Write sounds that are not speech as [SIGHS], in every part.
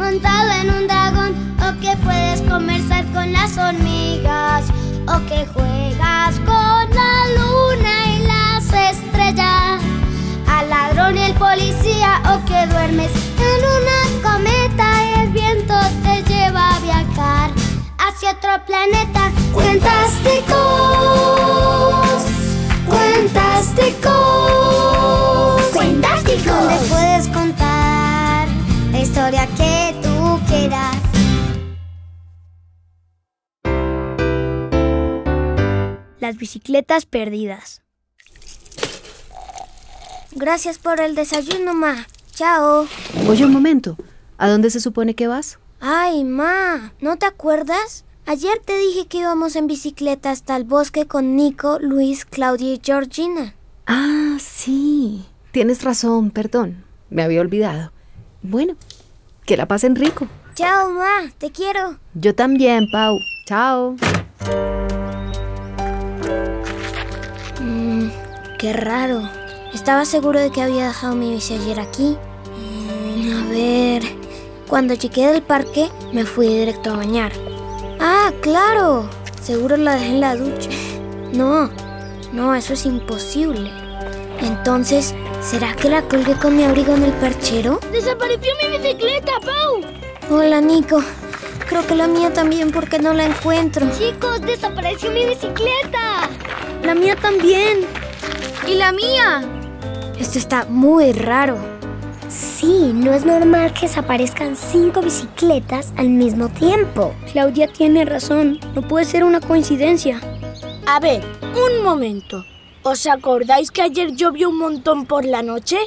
montado en un dragón, o que puedes conversar con las hormigas, o que juegas con la luna y las estrellas, al ladrón y el policía, o que duermes en una cometa y el viento te lleva a viajar hacia otro planeta. Cuentásticos, cuentásticos, bicicletas perdidas. Gracias por el desayuno, ma. Chao. Oye, un momento. ¿A dónde se supone que vas? Ay, ma, ¿no te acuerdas? Ayer te dije que íbamos en bicicleta hasta el bosque con Nico, Luis, Claudia y Georgina. Ah, sí. Tienes razón, perdón. Me había olvidado. Bueno, que la pasen rico. Chao, ma, te quiero. Yo también, Pau. Chao. Qué raro. Estaba seguro de que había dejado mi bici ayer aquí. Mm, a ver. Cuando llegué del parque, me fui directo a bañar. Ah, claro. Seguro la dejé en la ducha. No, no, eso es imposible. Entonces, ¿será que la colgué con mi abrigo en el perchero? ¡Desapareció mi bicicleta, Pau! Hola, Nico. Creo que la mía también porque no la encuentro. Chicos, desapareció mi bicicleta. La mía también. ¿Y la mía? Esto está muy raro. Sí, no es normal que desaparezcan cinco bicicletas al mismo tiempo. Claudia tiene razón. No puede ser una coincidencia. A ver, un momento. ¿Os acordáis que ayer llovió un montón por la noche?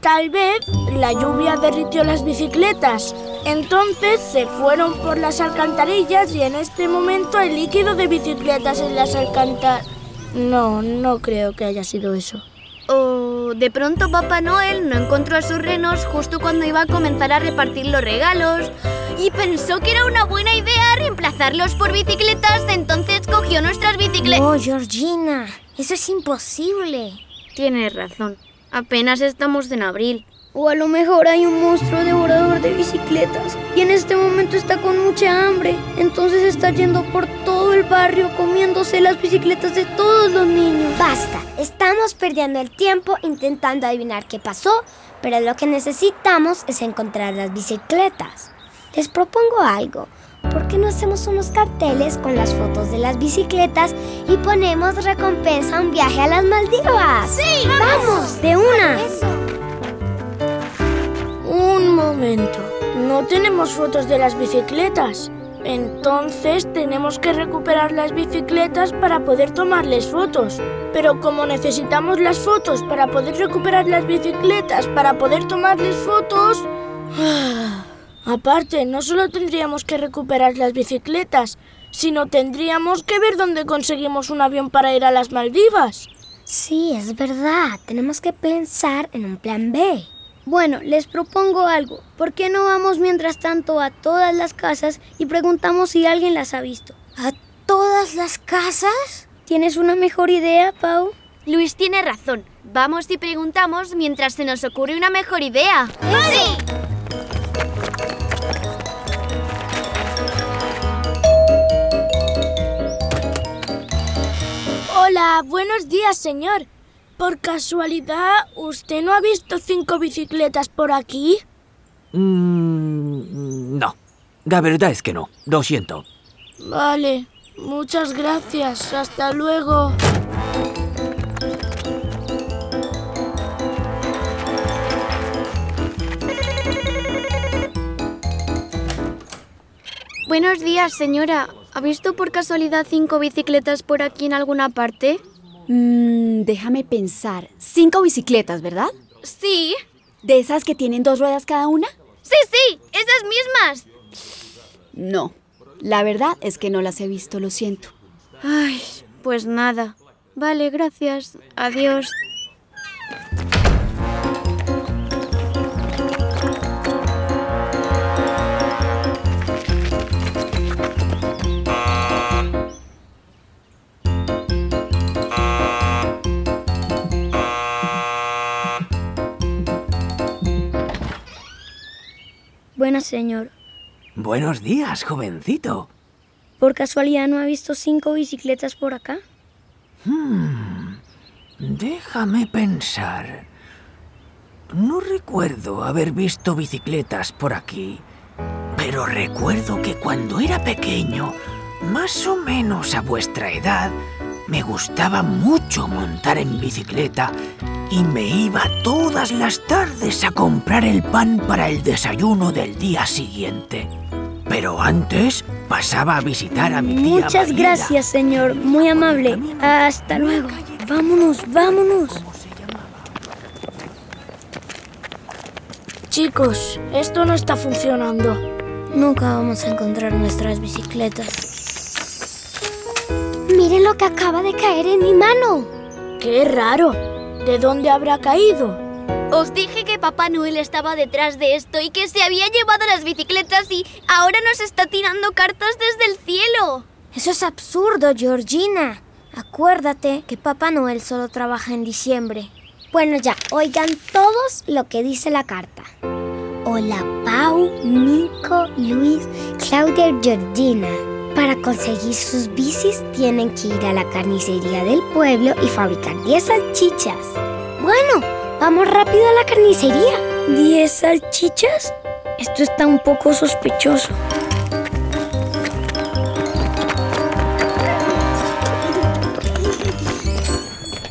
Tal vez la lluvia derritió las bicicletas. Entonces se fueron por las alcantarillas y en este momento hay líquido de bicicletas en las alcantarillas. No, no creo que haya sido eso. O de pronto Papá Noel no encontró a sus renos justo cuando iba a comenzar a repartir los regalos y pensó que era una buena idea reemplazarlos por bicicletas, entonces cogió nuestras bicicletas. No, Georgina, eso es imposible. Tienes razón. Apenas estamos en abril. O a lo mejor hay un monstruo devorador de bicicletas y en este momento está con mucha hambre. Entonces está yendo por todo el barrio comiéndose las bicicletas de todos los niños. Basta, estamos perdiendo el tiempo intentando adivinar qué pasó, pero lo que necesitamos es encontrar las bicicletas. Les propongo algo. ¿Por qué no hacemos unos carteles con las fotos de las bicicletas y ponemos recompensa a un viaje a las Maldivas? ¡Sí! ¡Vamos! ¡De una! Eso. No tenemos fotos de las bicicletas. Entonces tenemos que recuperar las bicicletas para poder tomarles fotos. Pero como necesitamos las fotos para poder recuperar las bicicletas, para poder tomarles fotos... [SIGHS] Aparte, no solo tendríamos que recuperar las bicicletas, sino tendríamos que ver dónde conseguimos un avión para ir a las Maldivas. Sí, es verdad. Tenemos que pensar en un plan B. Bueno, les propongo algo. ¿Por qué no vamos mientras tanto a todas las casas y preguntamos si alguien las ha visto? ¿A todas las casas? ¿Tienes una mejor idea, Pau? Luis tiene razón. Vamos y preguntamos mientras se nos ocurre una mejor idea. ¡Sí! Hola, buenos días, señor. Por casualidad, ¿usted no ha visto cinco bicicletas por aquí? Mm, no, la verdad es que no. Lo siento. Vale, muchas gracias. Hasta luego. Buenos días, señora. ¿Ha visto por casualidad cinco bicicletas por aquí en alguna parte? Mm, déjame pensar. Cinco bicicletas, ¿verdad? Sí. ¿De esas que tienen dos ruedas cada una? Sí, sí, esas mismas. No. La verdad es que no las he visto, lo siento. Ay, pues nada. Vale, gracias. Adiós. Señor. Buenos días, jovencito. ¿Por casualidad no ha visto cinco bicicletas por acá? Déjame pensar. No recuerdo haber visto bicicletas por aquí, pero recuerdo que cuando era pequeño, más o menos a vuestra edad, me gustaba mucho montar en bicicleta y me iba todas las tardes a comprar el pan para el desayuno del día siguiente. Pero antes pasaba a visitar a mi tía Muchas Mariela. gracias, señor. Muy amable. Hasta luego. Vámonos, vámonos. Chicos, esto no está funcionando. Nunca vamos a encontrar nuestras bicicletas. Miren lo que acaba de caer en mi mano. ¡Qué raro! ¿De dónde habrá caído? Os dije que Papá Noel estaba detrás de esto y que se había llevado las bicicletas y ahora nos está tirando cartas desde el cielo. Eso es absurdo, Georgina. Acuérdate que Papá Noel solo trabaja en diciembre. Bueno, ya, oigan todos lo que dice la carta. Hola, Pau, Nico, Luis, Claudia y Georgina. Para conseguir sus bicis tienen que ir a la carnicería del pueblo y fabricar 10 salchichas. Bueno, vamos rápido a la carnicería. ¿Diez salchichas? Esto está un poco sospechoso.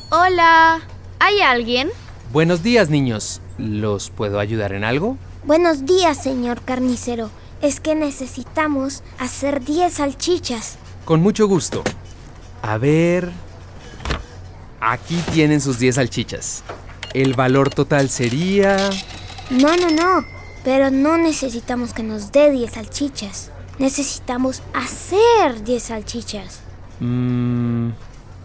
Hola, ¿hay alguien? Buenos días, niños. ¿Los puedo ayudar en algo? Buenos días, señor carnicero. Es que necesitamos hacer 10 salchichas. Con mucho gusto. A ver... Aquí tienen sus 10 salchichas. El valor total sería... No, no, no. Pero no necesitamos que nos dé 10 salchichas. Necesitamos hacer 10 salchichas. Mmm...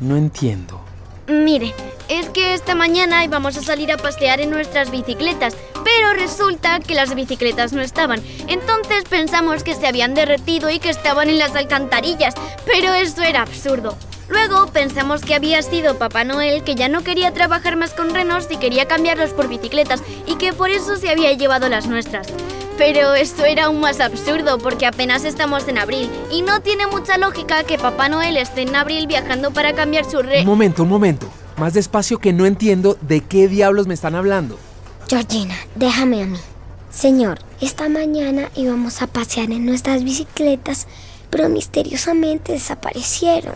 No entiendo. Mire, es que esta mañana íbamos a salir a pasear en nuestras bicicletas, pero resulta que las bicicletas no estaban. Entonces pensamos que se habían derretido y que estaban en las alcantarillas, pero eso era absurdo. Luego pensamos que había sido Papá Noel que ya no quería trabajar más con renos y quería cambiarlos por bicicletas y que por eso se había llevado las nuestras. Pero esto era aún más absurdo porque apenas estamos en abril y no tiene mucha lógica que Papá Noel esté en abril viajando para cambiar su re... Un momento, un momento. Más despacio que no entiendo de qué diablos me están hablando. Georgina, déjame a mí. Señor, esta mañana íbamos a pasear en nuestras bicicletas, pero misteriosamente desaparecieron.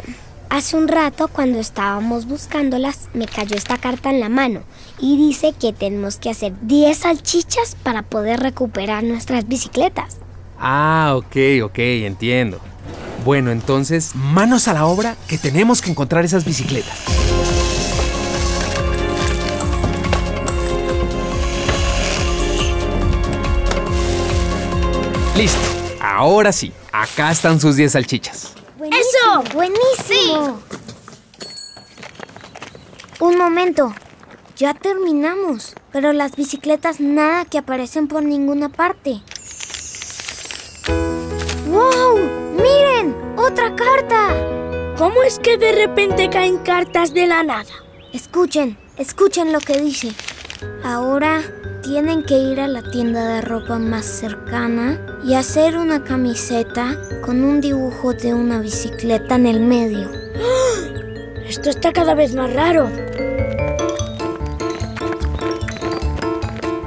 Hace un rato, cuando estábamos buscándolas, me cayó esta carta en la mano y dice que tenemos que hacer 10 salchichas para poder recuperar nuestras bicicletas. Ah, ok, ok, entiendo. Bueno, entonces, manos a la obra que tenemos que encontrar esas bicicletas. Listo. Ahora sí, acá están sus 10 salchichas. ¡Eso! ¡Buenísimo! Un momento. Ya terminamos, pero las bicicletas nada que aparecen por ninguna parte. ¡Wow! ¡Miren! ¡Otra carta! ¿Cómo es que de repente caen cartas de la nada? Escuchen, escuchen lo que dice. Ahora tienen que ir a la tienda de ropa más cercana y hacer una camiseta con un dibujo de una bicicleta en el medio. [GASPS] Esto está cada vez más raro.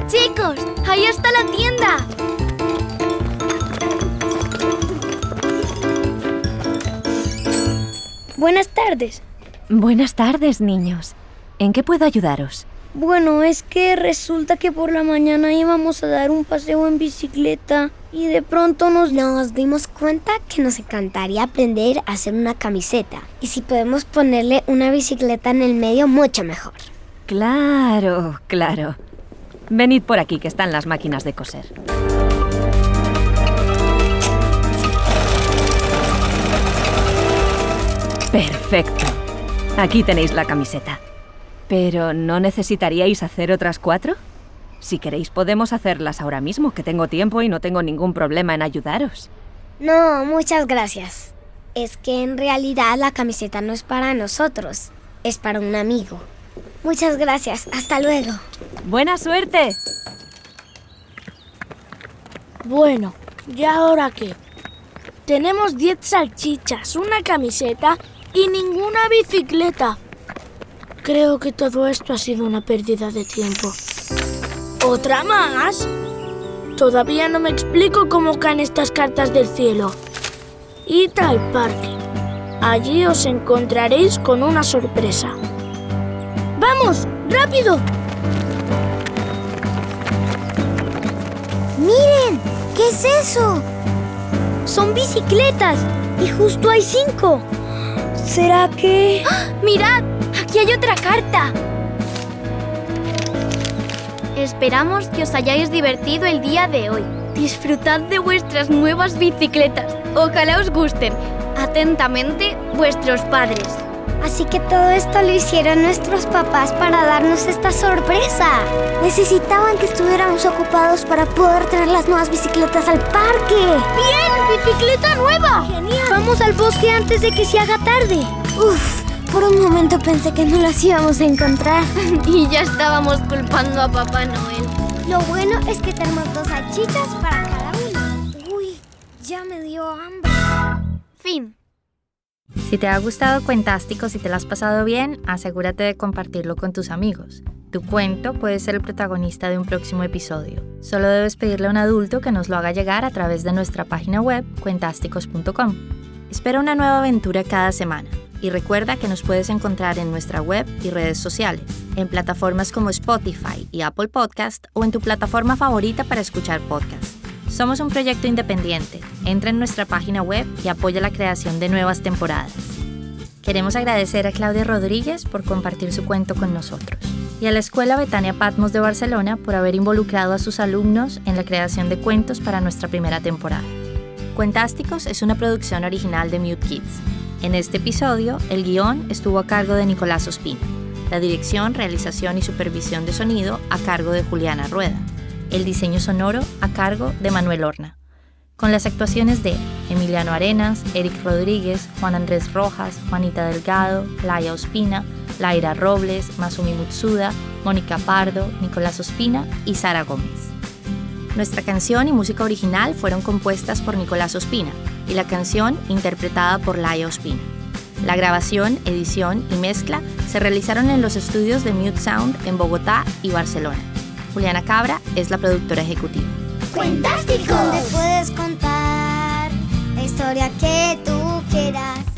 Chicos, ahí está la tienda. Buenas tardes. Buenas tardes, niños. ¿En qué puedo ayudaros? Bueno, es que resulta que por la mañana íbamos a dar un paseo en bicicleta y de pronto nos... Nos dimos cuenta que nos encantaría aprender a hacer una camiseta. Y si podemos ponerle una bicicleta en el medio, mucho mejor. Claro, claro. Venid por aquí, que están las máquinas de coser. Perfecto. Aquí tenéis la camiseta. Pero ¿no necesitaríais hacer otras cuatro? Si queréis podemos hacerlas ahora mismo, que tengo tiempo y no tengo ningún problema en ayudaros. No, muchas gracias. Es que en realidad la camiseta no es para nosotros, es para un amigo. Muchas gracias, hasta luego. ¡Buena suerte! Bueno, ¿y ahora qué? Tenemos 10 salchichas, una camiseta y ninguna bicicleta. Creo que todo esto ha sido una pérdida de tiempo. ¿Otra más? Todavía no me explico cómo caen estas cartas del cielo. Id al parque. Allí os encontraréis con una sorpresa. ¡Vamos! ¡Rápido! ¡Miren! ¿Qué es eso? Son bicicletas y justo hay cinco. ¿Será que...? ¡Mirad! ¡Aquí hay otra carta! Esperamos que os hayáis divertido el día de hoy. Disfrutad de vuestras nuevas bicicletas. Ojalá os gusten. Atentamente, vuestros padres. Así que todo esto lo hicieron nuestros papás para darnos esta sorpresa. Necesitaban que estuviéramos ocupados para poder traer las nuevas bicicletas al parque. ¡Bien! ¡Bicicleta nueva! ¡Genial! Vamos al bosque antes de que se haga tarde. Uf, por un momento pensé que no las íbamos a encontrar. [LAUGHS] Y ya estábamos culpando a Papá Noel. Lo bueno es que tenemos dos salchichas para cada uno. Uy, ya me dio hambre. Fin. Si te ha gustado Cuentásticos y te lo has pasado bien, asegúrate de compartirlo con tus amigos. Tu cuento puede ser el protagonista de un próximo episodio. Solo debes pedirle a un adulto que nos lo haga llegar a través de nuestra página web cuentásticos.com. Espera una nueva aventura cada semana y recuerda que nos puedes encontrar en nuestra web y redes sociales, en plataformas como Spotify y Apple Podcast o en tu plataforma favorita para escuchar podcasts. Somos un proyecto independiente. Entra en nuestra página web y apoya la creación de nuevas temporadas. Queremos agradecer a Claudia Rodríguez por compartir su cuento con nosotros y a la Escuela Betania Patmos de Barcelona por haber involucrado a sus alumnos en la creación de cuentos para nuestra primera temporada. Cuentásticos es una producción original de Mute Kids. En este episodio, el guion estuvo a cargo de Nicolás Ospina, la dirección, realización y supervisión de sonido a cargo de Juliana Rueda. El diseño sonoro a cargo de Manuel Horna, con las actuaciones de Emiliano Arenas, Eric Rodríguez, Juan Andrés Rojas, Juanita Delgado, Laia Ospina, Laira Robles, Masumi Mutsuda, Mónica Pardo, Nicolás Ospina y Sara Gómez. Nuestra canción y música original fueron compuestas por Nicolás Ospina y la canción interpretada por Laia Ospina. La grabación, edición y mezcla se realizaron en los estudios de Mute Sound en Bogotá y Barcelona. Juliana Cabra es la productora ejecutiva. Puedes contar la historia que tú quieras.